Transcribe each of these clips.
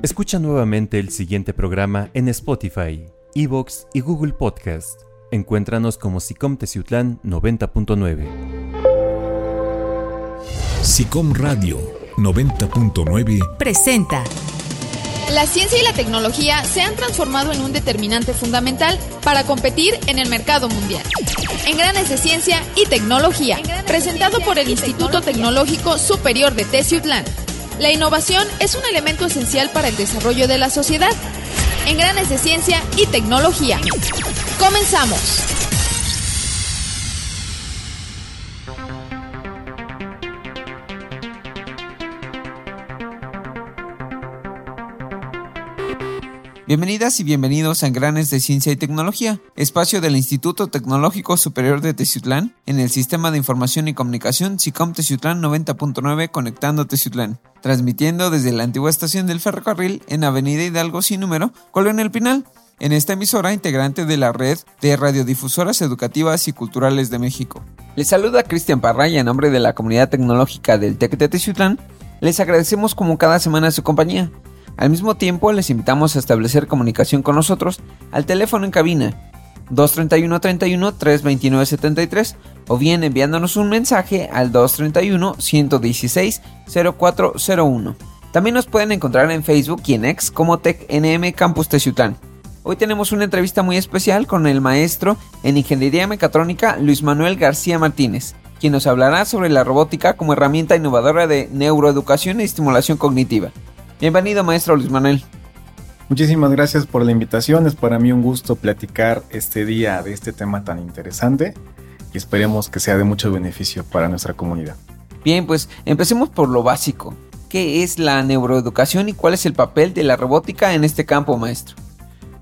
Escucha nuevamente el siguiente programa en Spotify, Evox y Google Podcast. Encuéntranos como SICOM Teciutlán 90.9. SICOM Radio 90.9 presenta. La ciencia y la tecnología se han transformado en un determinante fundamental para competir en el mercado mundial. Engranes de Ciencia y Tecnología, presentado por el Instituto Tecnológico Superior de Teciutlán. La innovación es un elemento esencial para el desarrollo de la sociedad. Engranes de Ciencia y Tecnología. Comenzamos. Bienvenidas y bienvenidos a Engranes de Ciencia y Tecnología, espacio del Instituto Tecnológico Superior de Teciutlán, en el Sistema de Información y Comunicación SICOM Teciutlán 90.9 Conectando Teciutlán, transmitiendo desde la antigua estación del ferrocarril en Avenida Hidalgo sin número, Colonia Pinal. En esta emisora, integrante de la red de radiodifusoras educativas y culturales de México. Les saluda Cristian Parraya en nombre de la comunidad tecnológica del TEC de Teciutlán. Les agradecemos como cada semana su compañía. Al mismo tiempo, les invitamos a establecer comunicación con nosotros al teléfono en cabina 231 31 329 73 o bien enviándonos un mensaje al 231 116 0401. También nos pueden encontrar en Facebook y en X como TecNM Campus Teciutlán. Hoy tenemos una entrevista muy especial con el maestro en Ingeniería Mecatrónica Luis Manuel García Martínez, quien nos hablará sobre la robótica como herramienta innovadora de neuroeducación y estimulación cognitiva. Bienvenido, maestro Luis Manuel. Muchísimas gracias por la invitación. Es para mí un gusto platicar este día de este tema tan interesante y esperemos que sea de mucho beneficio para nuestra comunidad. Bien, pues empecemos por lo básico. ¿Qué es la neuroeducación y cuál es el papel de la robótica en este campo, maestro?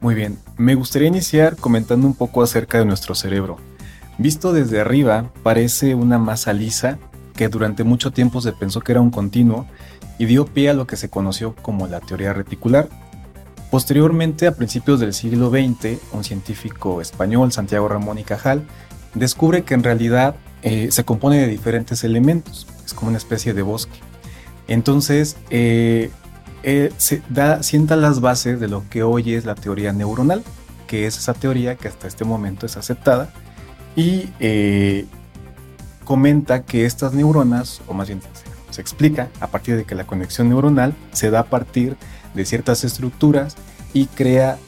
Muy bien, me gustaría iniciar comentando un poco acerca de nuestro cerebro. Visto desde arriba, parece una masa lisa que durante mucho tiempo se pensó que era un continuo y dio pie a lo que se conoció como la teoría reticular. Posteriormente, a principios del siglo XX, un científico español, Santiago Ramón y Cajal, descubre que en realidad eh, se compone de diferentes elementos, es como una especie de bosque. Entonces, eh, eh, se da, sienta las bases de lo que hoy es la teoría neuronal, que es esa teoría que hasta este momento es aceptada, y comenta que estas neuronas, o más bien se explica a partir de que la conexión neuronal se da a partir de ciertas estructuras y crea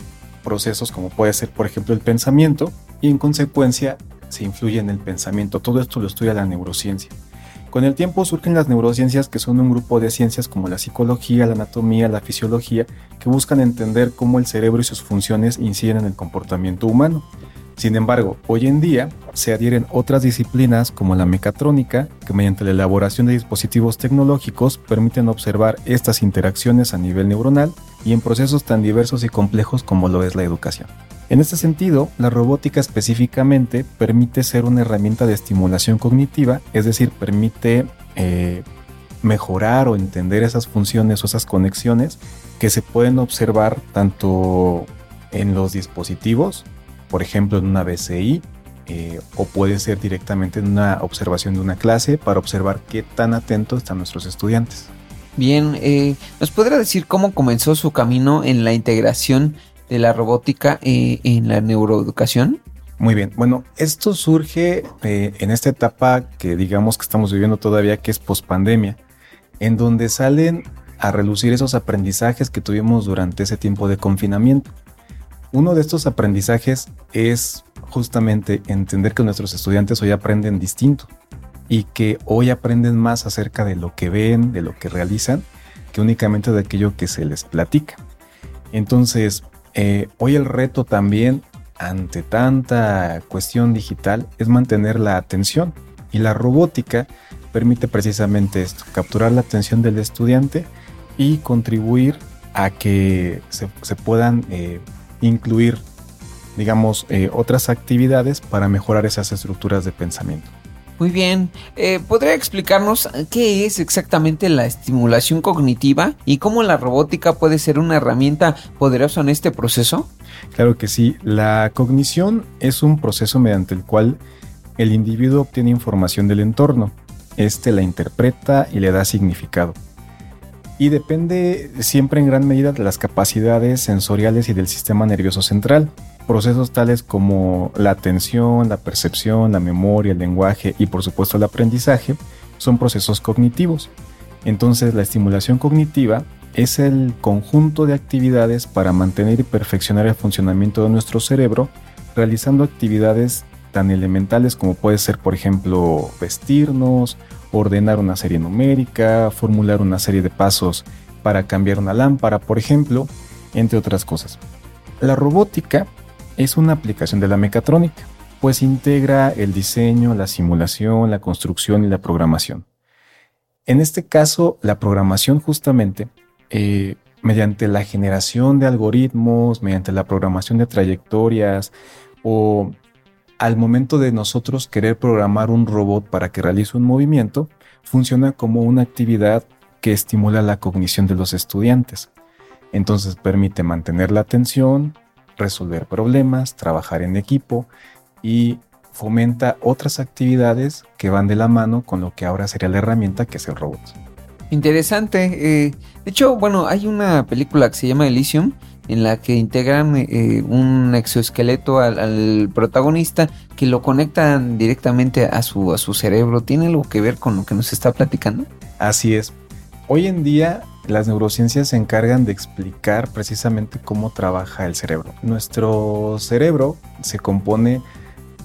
procesos como puede ser, por ejemplo, el pensamiento y en consecuencia se influye en el pensamiento. Todo esto lo estudia la neurociencia. Con el tiempo surgen las neurociencias que son un grupo de ciencias como la psicología, la anatomía, la fisiología, que buscan entender cómo el cerebro y sus funciones inciden en el comportamiento humano. Sin embargo, hoy en día se adhieren otras disciplinas como la mecatrónica, que mediante la elaboración de dispositivos tecnológicos permiten observar estas interacciones a nivel neuronal y en procesos tan diversos y complejos como lo es la educación. En este sentido, la robótica específicamente permite ser una herramienta de estimulación cognitiva, es decir, permite eh, mejorar o entender esas funciones o esas conexiones que se pueden observar tanto en los dispositivos por ejemplo, en una BCI, eh, o puede ser directamente en una observación de una clase para observar qué tan atentos están nuestros estudiantes. Bien, eh, ¿nos podrá decir cómo comenzó su camino en la integración de la robótica eh, en la neuroeducación? Muy bien, bueno, esto surge en esta etapa que digamos que estamos viviendo todavía, que es pospandemia, en donde salen a relucir esos aprendizajes que tuvimos durante ese tiempo de confinamiento. Uno de estos aprendizajes es justamente entender que nuestros estudiantes hoy aprenden distinto y que hoy aprenden más acerca de lo que ven, de lo que realizan, que únicamente de aquello que se les platica. Entonces, eh, hoy el reto también ante tanta cuestión digital es mantener la atención y la robótica permite precisamente esto, capturar la atención del estudiante y contribuir a que se, puedan eh, incluir, digamos, eh, otras actividades para mejorar esas estructuras de pensamiento. Muy bien, eh, ¿podría explicarnos qué es exactamente la estimulación cognitiva y cómo la robótica puede ser una herramienta poderosa en este proceso? Claro que sí, la cognición es un proceso mediante el cual el individuo obtiene información del entorno, este la interpreta y le da significado. y depende siempre en gran medida de las capacidades sensoriales y del sistema nervioso central. Procesos tales como la atención, la percepción, la memoria, el lenguaje y por supuesto el aprendizaje son procesos cognitivos. Entonces la estimulación cognitiva es el conjunto de actividades para mantener y perfeccionar el funcionamiento de nuestro cerebro, realizando actividades tan elementales como puede ser, por ejemplo, vestirnos, ordenar una serie numérica, formular una serie de pasos para cambiar una lámpara, por ejemplo, entre otras cosas. La robótica es una aplicación de la mecatrónica, pues integra el diseño, la simulación, la construcción y la programación. En este caso, la programación justamente, eh, mediante la generación de algoritmos, mediante la programación de trayectorias o al momento de nosotros querer programar un robot para que realice un movimiento, funciona como una actividad que estimula la cognición de los estudiantes. Entonces permite mantener la atención, resolver problemas, trabajar en equipo y fomenta otras actividades que van de la mano con lo que ahora sería la herramienta que es el robot. Interesante. Eh, de hecho, bueno, hay una película que se llama Elysium en la que integran eh, un exoesqueleto al, protagonista que lo conectan directamente a su, a su cerebro. ¿Tiene algo que ver con lo que nos está platicando? Así es. Hoy en día las neurociencias se encargan de explicar precisamente cómo trabaja el cerebro. Nuestro cerebro se compone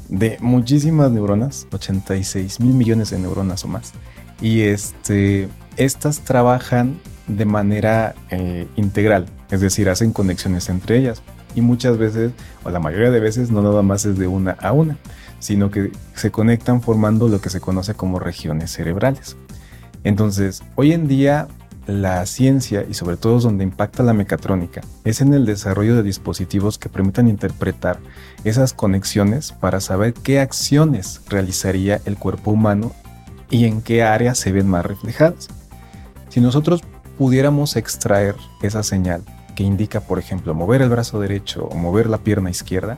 de muchísimas neuronas, 86 mil millones de neuronas o más. Y este, estas trabajan de manera eh, integral, es decir, hacen conexiones entre ellas. Y muchas veces, o la mayoría de veces, no nada más es de una a una, sino que se conectan formando lo que se conoce como regiones cerebrales. Entonces, hoy en día la ciencia y sobre todo donde impacta la mecatrónica es en el desarrollo de dispositivos que permitan interpretar esas conexiones para saber qué acciones realizaría el cuerpo humano y en qué áreas se ven más reflejadas. Si nosotros pudiéramos extraer esa señal que indica, por ejemplo, mover el brazo derecho o mover la pierna izquierda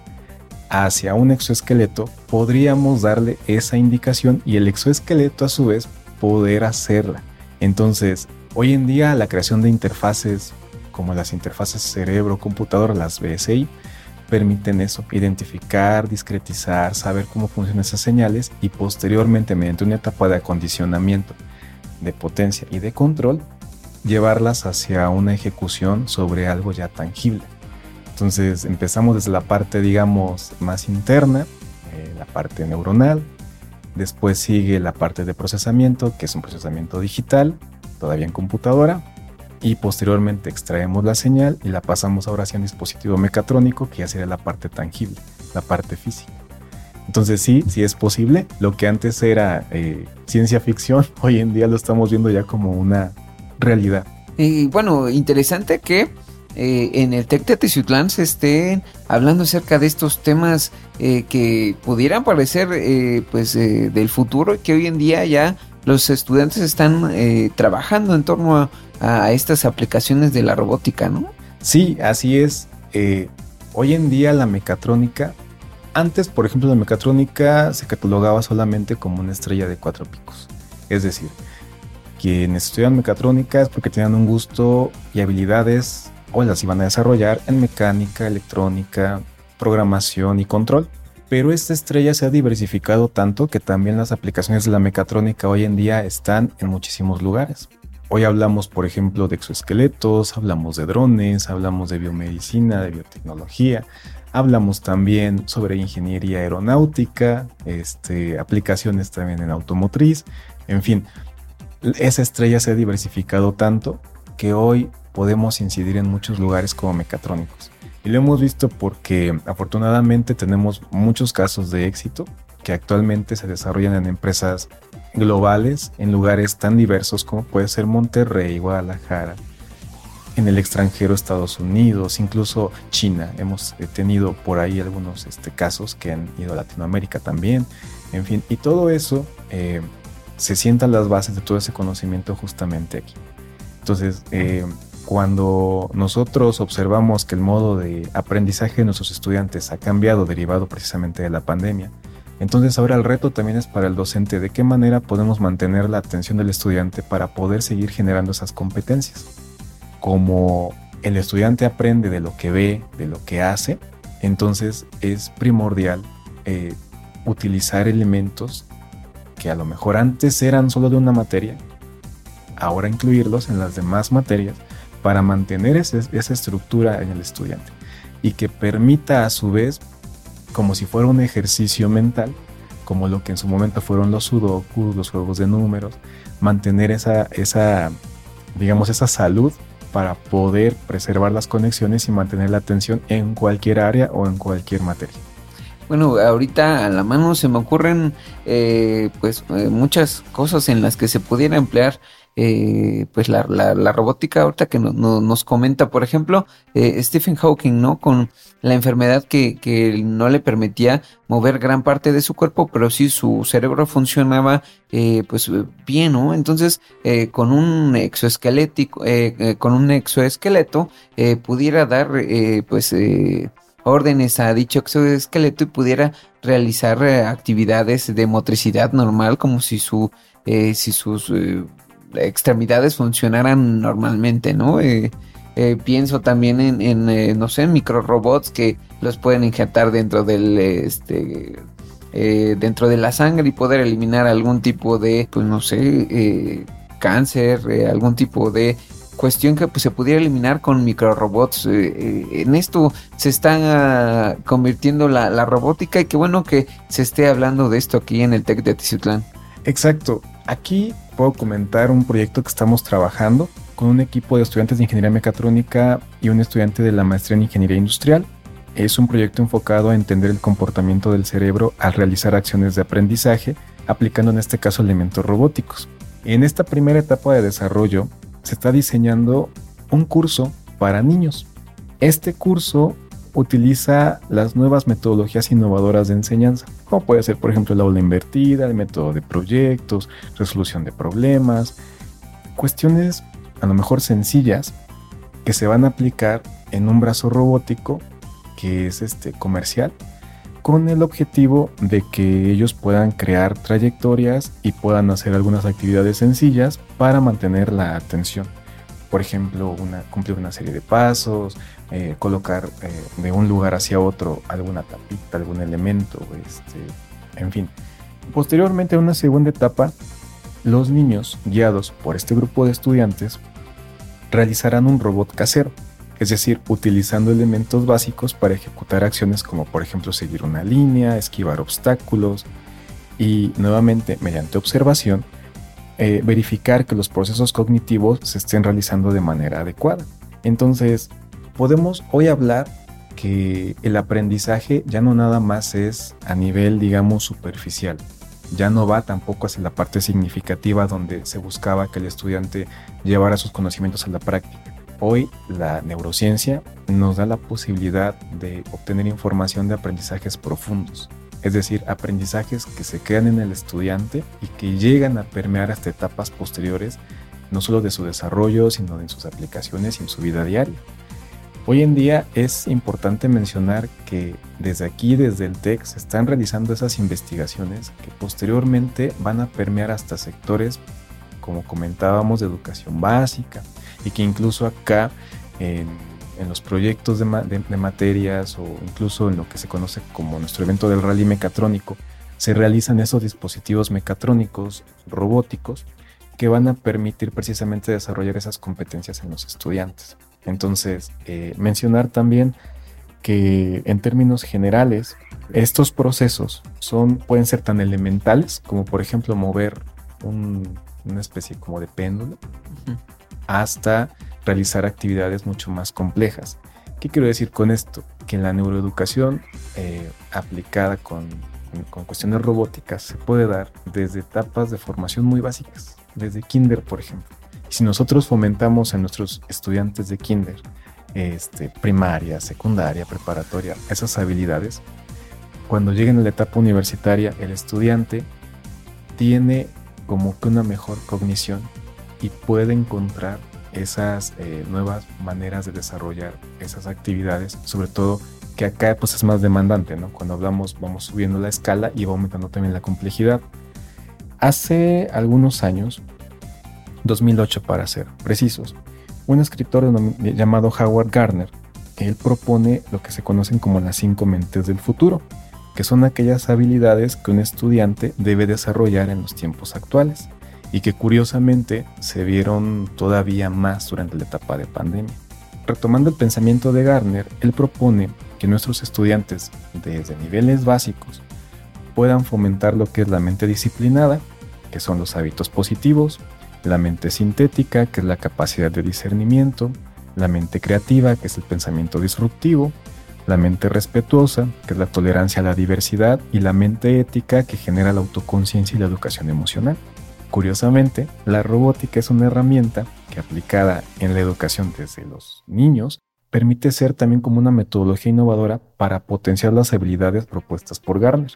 hacia un exoesqueleto, podríamos darle esa indicación y el exoesqueleto a su vez poder hacerla. Entonces, hoy en día la creación de interfaces como las interfaces cerebro-computador, las BSI, permiten eso, identificar, discretizar, saber cómo funcionan esas señales y posteriormente mediante una etapa de acondicionamiento, de potencia y de control, llevarlas hacia una ejecución sobre algo ya tangible. Entonces empezamos desde la parte, digamos, más interna, eh, la parte neuronal, después sigue la parte de procesamiento, que es un procesamiento digital, todavía en computadora, y posteriormente extraemos la señal y la pasamos ahora hacia un dispositivo mecatrónico, que ya sería la parte tangible, la parte física. Entonces sí, sí es posible. Lo que antes era eh, ciencia ficción, hoy en día lo estamos viendo ya como una realidad. Y bueno, interesante que eh, en el TEC de se estén hablando acerca de estos temas eh, que pudieran parecer pues del futuro y que hoy en día ya los estudiantes están trabajando en torno a, estas aplicaciones de la robótica, ¿no? Sí, así es. hoy en día la mecatrónica, antes por ejemplo la mecatrónica se catalogaba solamente como una estrella de cuatro picos. Es decir, quienes estudian mecatrónica es porque tienen un gusto y habilidades o las iban a desarrollar en mecánica, electrónica, programación y control. Pero esta estrella se ha diversificado tanto que también las aplicaciones de la mecatrónica hoy en día están en muchísimos lugares. Hoy hablamos, por ejemplo, de exoesqueletos, hablamos de drones, hablamos de biomedicina, de biotecnología, hablamos también sobre ingeniería aeronáutica, este, aplicaciones también en automotriz, en fin, esa estrella se ha diversificado tanto que hoy podemos incidir en muchos lugares como mecatrónicos. Y lo hemos visto porque afortunadamente tenemos muchos casos de éxito que actualmente se desarrollan en empresas globales en lugares tan diversos como puede ser Monterrey, Guadalajara, en el extranjero Estados Unidos, incluso China. Hemos eh, tenido por ahí algunos este, casos que han ido a Latinoamérica también. En fin, y todo eso eh, se sientan las bases de todo ese conocimiento justamente aquí. Entonces, eh, cuando nosotros observamos que el modo de aprendizaje de nuestros estudiantes ha cambiado derivado precisamente de la pandemia, Entonces ahora el reto también es para el docente de qué manera podemos mantener la atención del estudiante para poder seguir generando esas competencias. Como el estudiante aprende de lo que ve, de lo que hace, entonces es primordial eh, utilizar elementos que a lo mejor antes eran solo de una materia, ahora incluirlos en las demás materias para mantener esa estructura en el estudiante y que permita a su vez, como si fuera un ejercicio mental, como lo que en su momento fueron los sudokus, los juegos de números, mantener esa, digamos, esa salud para poder preservar las conexiones y mantener la atención en cualquier área o en cualquier materia. Bueno, ahorita a la mano se me ocurren eh, pues eh, muchas cosas en las que se pudiera emplear eh, pues la, la, robótica ahorita que nos comenta, por ejemplo, eh, Stephen Hawking, ¿no? Con la enfermedad que, que, no le permitía mover gran parte de su cuerpo, pero sí su cerebro funcionaba eh, pues bien, ¿no? Entonces, con un exoesquelético, con un exoesqueleto, pudiera dar pues órdenes a dicho exoesqueleto y pudiera realizar actividades de motricidad normal como si su si sus extremidades funcionaran normalmente, ¿no? Eh, eh, pienso también en, eh, no sé, microrobots que los pueden injertar dentro del, este, dentro de la sangre y poder eliminar algún tipo de, pues no sé, cáncer, algún tipo de cuestión que pues, se pudiera eliminar con microrobots. en esto se está convirtiendo la, la, robótica y qué bueno que se esté hablando de esto aquí en el TEC de Tiziutlán. Exacto. Aquí puedo comentar un proyecto que estamos trabajando con un equipo de estudiantes de ingeniería mecatrónica y un estudiante de la maestría en ingeniería industrial. Es un proyecto enfocado a entender el comportamiento del cerebro al realizar acciones de aprendizaje, aplicando en este caso elementos robóticos. En esta primera etapa de desarrollo se está diseñando un curso para niños. Este curso utiliza las nuevas metodologías innovadoras de enseñanza, como puede ser por ejemplo la aula invertida, el método de proyectos, resolución de problemas, cuestiones a lo mejor sencillas que se van a aplicar en un brazo robótico que es este comercial con el objetivo de que ellos puedan crear trayectorias y puedan hacer algunas actividades sencillas para mantener la atención. Por ejemplo, una, cumplir una serie de pasos, eh, colocar eh, de un lugar hacia otro alguna tapita, algún elemento, este, en fin. Posteriormente, en una segunda etapa, los niños, guiados por este grupo de estudiantes, realizarán un robot casero, es decir, utilizando elementos básicos para ejecutar acciones como por ejemplo seguir una línea, esquivar obstáculos y nuevamente mediante observación eh, verificar que los procesos cognitivos se estén realizando de manera adecuada. Entonces, podemos hoy hablar que el aprendizaje ya no nada más es a nivel, digamos, superficial. Ya no va tampoco hacia la parte significativa donde se buscaba que el estudiante llevara sus conocimientos a la práctica. Hoy la neurociencia nos da la posibilidad de obtener información de aprendizajes profundos, es decir, aprendizajes que se quedan en el estudiante y que llegan a permear hasta etapas posteriores, no solo de su desarrollo, sino de sus aplicaciones y en su vida diaria. Hoy en día es importante mencionar que desde aquí, desde el TEC, se están realizando esas investigaciones que posteriormente van a permear hasta sectores, como comentábamos, de educación básica y que incluso acá en, los proyectos de, de, materias o incluso en lo que se conoce como nuestro evento del rally mecatrónico, se realizan esos dispositivos mecatrónicos robóticos que van a permitir precisamente desarrollar esas competencias en los estudiantes. Entonces, eh, mencionar también que en términos generales, estos procesos son, pueden ser tan elementales como por ejemplo mover una especie como de péndulo hasta realizar actividades mucho más complejas. ¿Qué quiero decir con esto? Que la neuroeducación eh, aplicada con, cuestiones robóticas se puede dar desde etapas de formación muy básicas, desde kinder por ejemplo si nosotros fomentamos en nuestros estudiantes de kinder, este, primaria, secundaria, preparatoria, esas habilidades, cuando lleguen a la etapa universitaria, el estudiante tiene como que una mejor cognición y puede encontrar esas eh, nuevas maneras de desarrollar esas actividades, sobre todo que acá pues es más demandante, ¿no? Cuando hablamos vamos subiendo la escala y va aumentando también la complejidad. Hace algunos años, 2008 para ser precisos, un escritor llamado Howard Gardner, él propone lo que se conocen como las cinco mentes del futuro, que son aquellas habilidades que un estudiante debe desarrollar en los tiempos actuales y que curiosamente se vieron todavía más durante la etapa de pandemia. Retomando el pensamiento de Gardner, él propone que nuestros estudiantes desde niveles básicos puedan fomentar lo que es la mente disciplinada, que son los hábitos positivos, la mente sintética, que es la capacidad de discernimiento, la mente creativa, que es el pensamiento disruptivo, la mente respetuosa, que es la tolerancia a la diversidad, y la mente ética, que genera la autoconciencia y la educación emocional. Curiosamente, la robótica es una herramienta que aplicada en la educación desde los niños permite ser también como una metodología innovadora para potenciar las habilidades propuestas por Garner.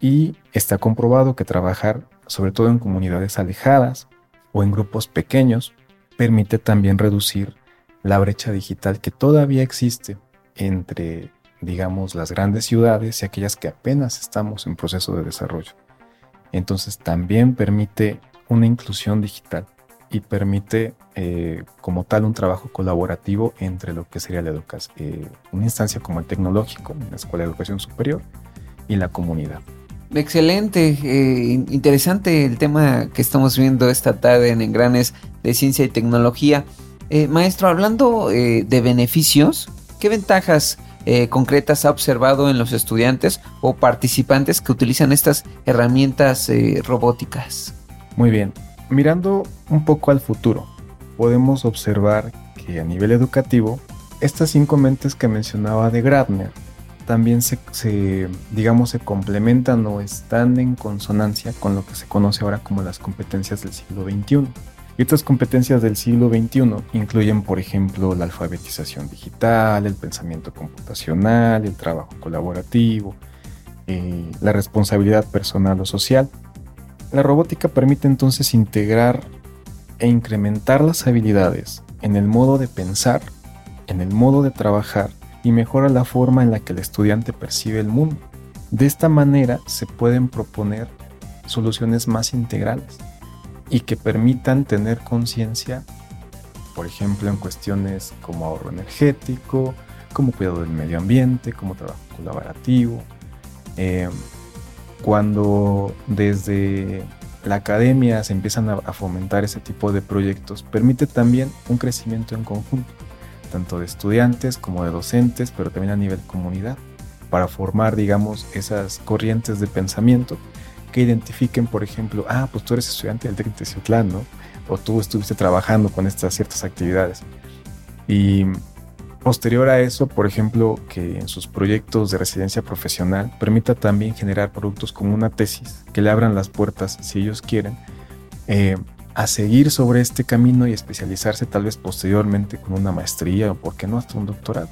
Y está comprobado que trabajar sobre todo en comunidades alejadas o en grupos pequeños permite también reducir la brecha digital que todavía existe entre, digamos, las grandes ciudades y aquellas que apenas estamos en proceso de desarrollo. Entonces también permite una inclusión digital y permite eh, como tal un trabajo colaborativo entre lo que sería la educación, eh, una instancia como el tecnológico, la Escuela de Educación Superior y la comunidad. Excelente, eh, interesante el tema que estamos viendo esta tarde en Engranes de Ciencia y Tecnología. maestro, hablando de beneficios, ¿qué ventajas concretas ha observado en los estudiantes o participantes que utilizan estas herramientas robóticas? Muy bien, mirando un poco al futuro, podemos observar que a nivel educativo, estas cinco mentes que mencionaba de Gradner también se, digamos, se complementan o están en consonancia con lo que se conoce ahora como las competencias del siglo XXI. Y estas competencias del siglo XXI incluyen, por ejemplo, la alfabetización digital, el pensamiento computacional, el trabajo colaborativo, eh, la responsabilidad personal o social, la robótica permite entonces integrar e incrementar las habilidades en el modo de pensar, en el modo de trabajar y mejora la forma en la que el estudiante percibe el mundo. De esta manera se pueden proponer soluciones más integrales y que permitan tener conciencia, por ejemplo, en cuestiones como ahorro energético, como cuidado del medio ambiente, como trabajo colaborativo, eh, cuando desde la academia se empiezan a, fomentar ese tipo de proyectos, permite también un crecimiento en conjunto, tanto de estudiantes como de docentes, pero también a nivel comunidad, para formar, digamos, esas corrientes de pensamiento que identifiquen, por ejemplo, ah, pues tú eres estudiante del TEC de ¿no? O tú estuviste trabajando con estas ciertas actividades. Y Posterior a eso, por ejemplo, que en sus proyectos de residencia profesional permita también generar productos como una tesis que le abran las puertas, si ellos quieren, eh, a seguir sobre este camino y especializarse tal vez posteriormente con una maestría o, por qué no, hasta un doctorado.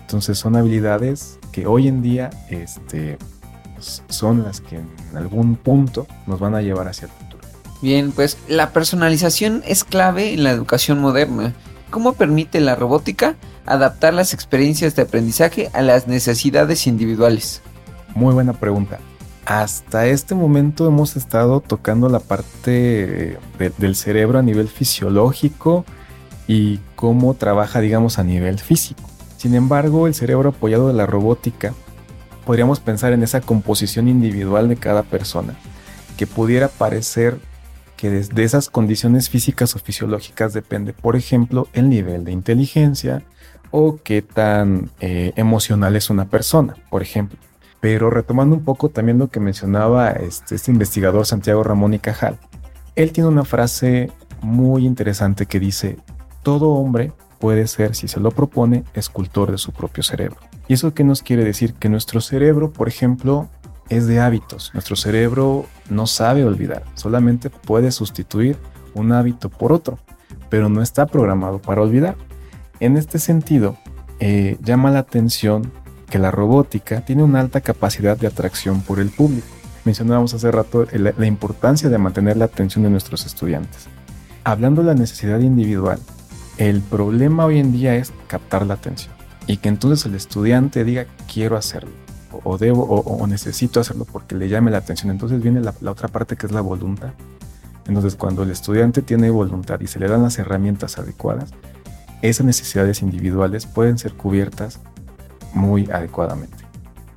Entonces son habilidades que hoy en día este, son las que en algún punto nos van a llevar hacia el futuro. Bien, pues la personalización es clave en la educación moderna ¿Cómo permite la robótica adaptar las experiencias de aprendizaje a las necesidades individuales? Muy buena pregunta. Hasta este momento hemos estado tocando la parte del cerebro a nivel fisiológico y cómo trabaja, digamos, a nivel físico. Sin embargo, el cerebro apoyado de la robótica, podríamos pensar en esa composición individual de cada persona, que pudiera parecer que de esas condiciones físicas o fisiológicas depende, por ejemplo, el nivel de inteligencia o qué tan eh, emocional es una persona, por ejemplo. Pero retomando un poco también lo que mencionaba este, este investigador Santiago Ramón y Cajal, él tiene una frase muy interesante que dice, todo hombre puede ser, si se lo propone, escultor de su propio cerebro. ¿Y eso qué nos quiere decir? Que nuestro cerebro, por ejemplo, es de hábitos. Nuestro cerebro no sabe olvidar, solamente puede sustituir un hábito por otro, pero no está programado para olvidar. En este sentido, eh, llama la atención que la robótica tiene una alta capacidad de atracción por el público. Mencionábamos hace rato la, la importancia de mantener la atención de nuestros estudiantes. Hablando de la necesidad individual, el problema hoy en día es captar la atención. y que entonces el estudiante diga quiero hacerlo o, debo o, necesito hacerlo porque le llame la atención. Entonces viene la, otra parte que es la voluntad. Entonces cuando el estudiante tiene voluntad y se le dan las herramientas adecuadas, esas necesidades individuales pueden ser cubiertas muy adecuadamente.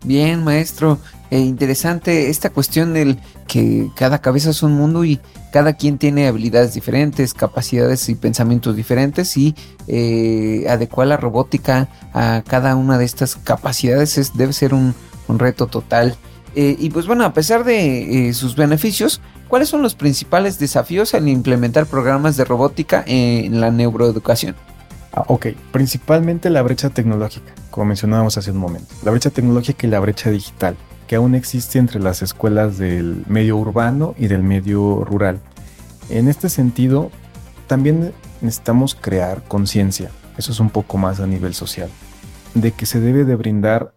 Bien, maestro. Eh, interesante esta cuestión del que cada cabeza es un mundo y cada quien tiene habilidades diferentes, capacidades y pensamientos diferentes y eh, adecuar la robótica a cada una de estas capacidades es, debe ser un, reto total. Eh, y pues bueno, a pesar de sus beneficios, ¿cuáles son los principales desafíos al implementar programas de robótica en la neuroeducación? Ah, ok, principalmente la brecha tecnológica, como mencionábamos hace un momento. La brecha tecnológica y la brecha digital, que aún existe entre las escuelas del medio urbano y del medio rural. En este sentido, también necesitamos crear conciencia, eso es un poco más a nivel social, de que se debe de brindar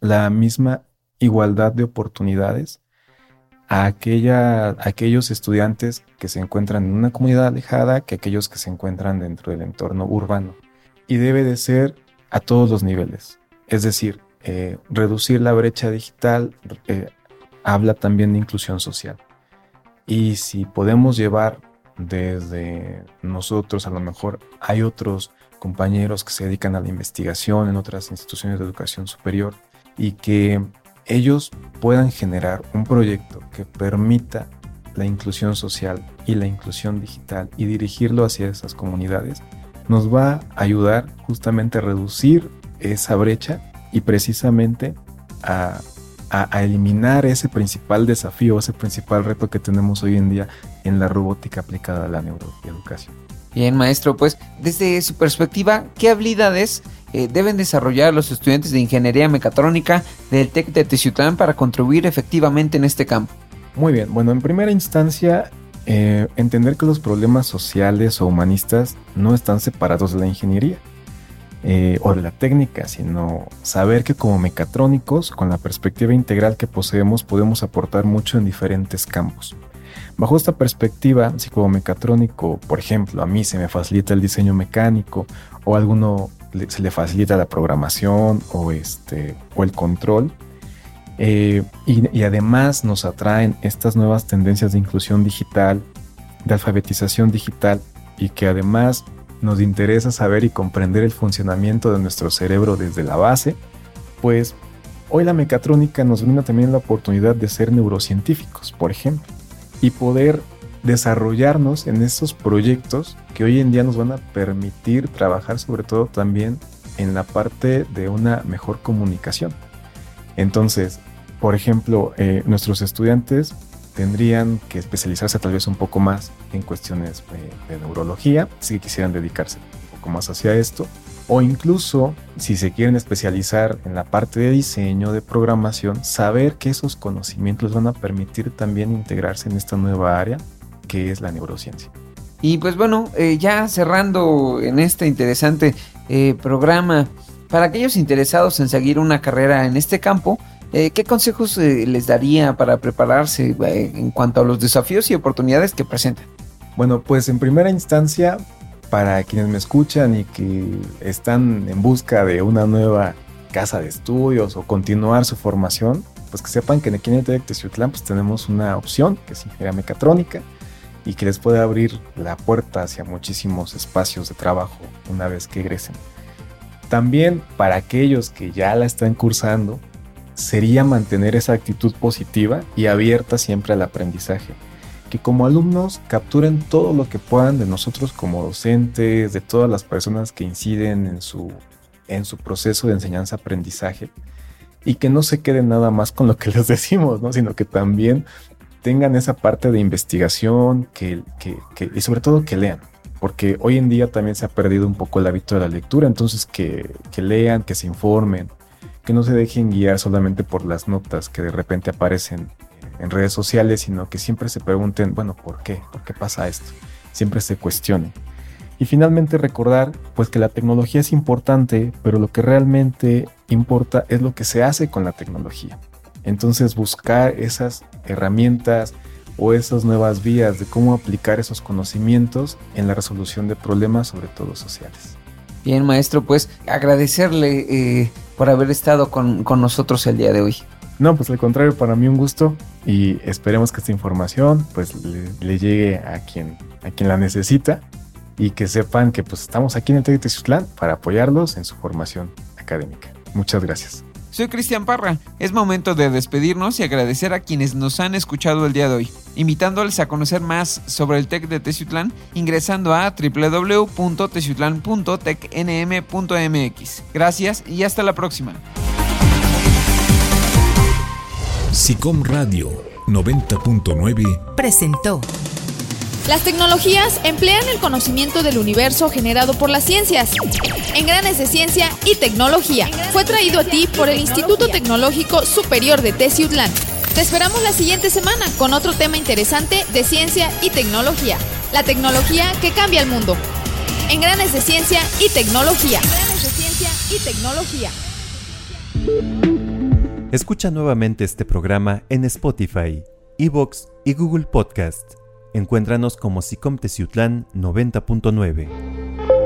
la misma igualdad de oportunidades a, aquella, a aquellos estudiantes que se encuentran en una comunidad alejada que aquellos que se encuentran dentro del entorno urbano y debe de ser a todos los niveles. Es decir, eh, reducir la brecha digital eh, habla también de inclusión social. Y si podemos llevar desde nosotros, a lo mejor hay otros compañeros que se dedican a la investigación en otras instituciones de educación superior y que ellos puedan generar un proyecto que permita la inclusión social y la inclusión digital y dirigirlo hacia esas comunidades, nos va a ayudar justamente a reducir esa brecha y precisamente a, eliminar ese principal desafío, ese principal reto que tenemos hoy en día en la robótica aplicada a la neuroeducación. Bien, maestro, pues desde su perspectiva, ¿qué habilidades eh, deben desarrollar los estudiantes de ingeniería mecatrónica del TEC de Teciutlán para contribuir efectivamente en este campo? Muy bien, bueno, en primera instancia eh, entender que los problemas sociales o humanistas no están separados de la ingeniería eh, o de la técnica, sino saber que como mecatrónicos, con la perspectiva integral que poseemos, podemos aportar mucho en diferentes campos. Bajo esta perspectiva, si como mecatrónico, por ejemplo, a mí se me facilita el diseño mecánico o a alguno se le facilita la programación o, este, o el control, eh, y, además nos atraen estas nuevas tendencias de inclusión digital, de alfabetización digital y que además nos interesa saber y comprender el funcionamiento de nuestro cerebro desde la base, pues hoy la mecatrónica nos brinda también la oportunidad de ser neurocientíficos, por ejemplo, y poder desarrollarnos en estos proyectos que hoy en día nos van a permitir trabajar sobre todo también en la parte de una mejor comunicación. Entonces, por ejemplo, eh, nuestros estudiantes tendrían que especializarse tal vez un poco más en cuestiones de, neurología, si quisieran dedicarse un poco más hacia esto, o incluso si se quieren especializar en la parte de diseño, de programación, saber que esos conocimientos van a permitir también integrarse en esta nueva área que es la neurociencia. Y pues bueno, eh, ya cerrando en este interesante eh, programa, para aquellos interesados en seguir una carrera en este campo, eh, ¿Qué consejos eh, les daría para prepararse eh, en cuanto a los desafíos y oportunidades que presentan? Bueno, pues en primera instancia, para quienes me escuchan y que están en busca de una nueva casa de estudios o continuar su formación, pues que sepan que en el TEC de Ciutlán pues tenemos una opción que es ingeniería mecatrónica y que les puede abrir la puerta hacia muchísimos espacios de trabajo una vez que egresen. También para aquellos que ya la están cursando, sería mantener esa actitud positiva y abierta siempre al aprendizaje. Que como alumnos capturen todo lo que puedan de nosotros como docentes, de todas las personas que inciden en su, en su proceso de enseñanza-aprendizaje y que no se queden nada más con lo que les decimos, ¿no? sino que también tengan esa parte de investigación que, y sobre todo que lean. Porque hoy en día también se ha perdido un poco el hábito de la lectura, entonces que lean, que se informen, que no se dejen guiar solamente por las notas que de repente aparecen en redes sociales, sino que siempre se pregunten, bueno, ¿por qué? ¿Por qué pasa esto? Siempre se cuestionen. Y finalmente recordar pues que la tecnología es importante, pero lo que realmente importa es lo que se hace con la tecnología. Entonces buscar esas herramientas o esas nuevas vías de cómo aplicar esos conocimientos en la resolución de problemas, sobre todo sociales. Bien, maestro, pues agradecerle eh, por haber estado con, con nosotros el día de hoy. No, pues al contrario, para mí un gusto y esperemos que esta información pues le, llegue a quien, a quien la necesita y que sepan que pues estamos aquí en el TEC de para apoyarlos en su formación académica. Muchas gracias. Soy Cristian Parra. Es momento de despedirnos y agradecer a quienes nos han escuchado el día de hoy, invitándoles a conocer más sobre el TEC de Teciutlán ingresando a www.teciutlán.tecnm.mx. Gracias y hasta la próxima. SICOM Radio 90.9 presentó. Las tecnologías emplean el conocimiento del universo generado por las ciencias. En Granes de Ciencia y Tecnología fue traído a ti por el Instituto Tecnológico Superior de Teciutlán. Te esperamos la siguiente semana con otro tema interesante de ciencia y tecnología. La tecnología que cambia el mundo. En Granes de Ciencia y Tecnología. Granes de Ciencia y Tecnología. Escucha nuevamente este programa en Spotify, Evox y Google Podcast. Encuéntranos como Sicom Teciutlán 90.9.